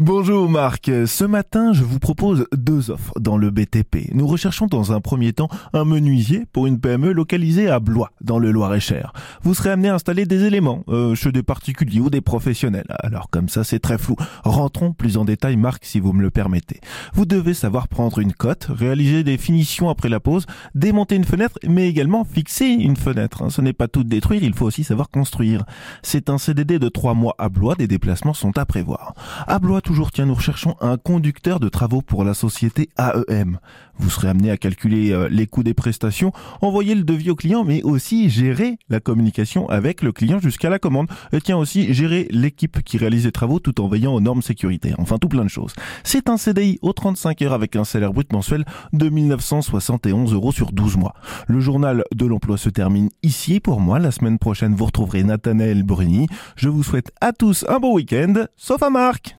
Bonjour Marc, ce matin je vous propose deux offres dans le BTP. Nous recherchons dans un premier temps un menuisier pour une PME localisée à Blois, dans le Loir-et-Cher. Vous serez amené à installer des éléments euh, chez des particuliers ou des professionnels. Alors comme ça c'est très flou. Rentrons plus en détail Marc si vous me le permettez. Vous devez savoir prendre une cote, réaliser des finitions après la pause, démonter une fenêtre mais également fixer une fenêtre. Ce n'est pas tout détruire, il faut aussi savoir construire. C'est un CDD de trois mois à Blois, des déplacements sont à prévoir. Toujours, tiens, nous recherchons un conducteur de travaux pour la société AEM. Vous serez amené à calculer euh, les coûts des prestations, envoyer le devis au client, mais aussi gérer la communication avec le client jusqu'à la commande. Et tiens aussi gérer l'équipe qui réalise les travaux tout en veillant aux normes sécurité. Enfin, tout plein de choses. C'est un CDI aux 35 heures avec un salaire brut mensuel de 1971 euros sur 12 mois. Le journal de l'emploi se termine ici pour moi. La semaine prochaine, vous retrouverez Nathanaël Bruni. Je vous souhaite à tous un bon week-end, sauf à Marc.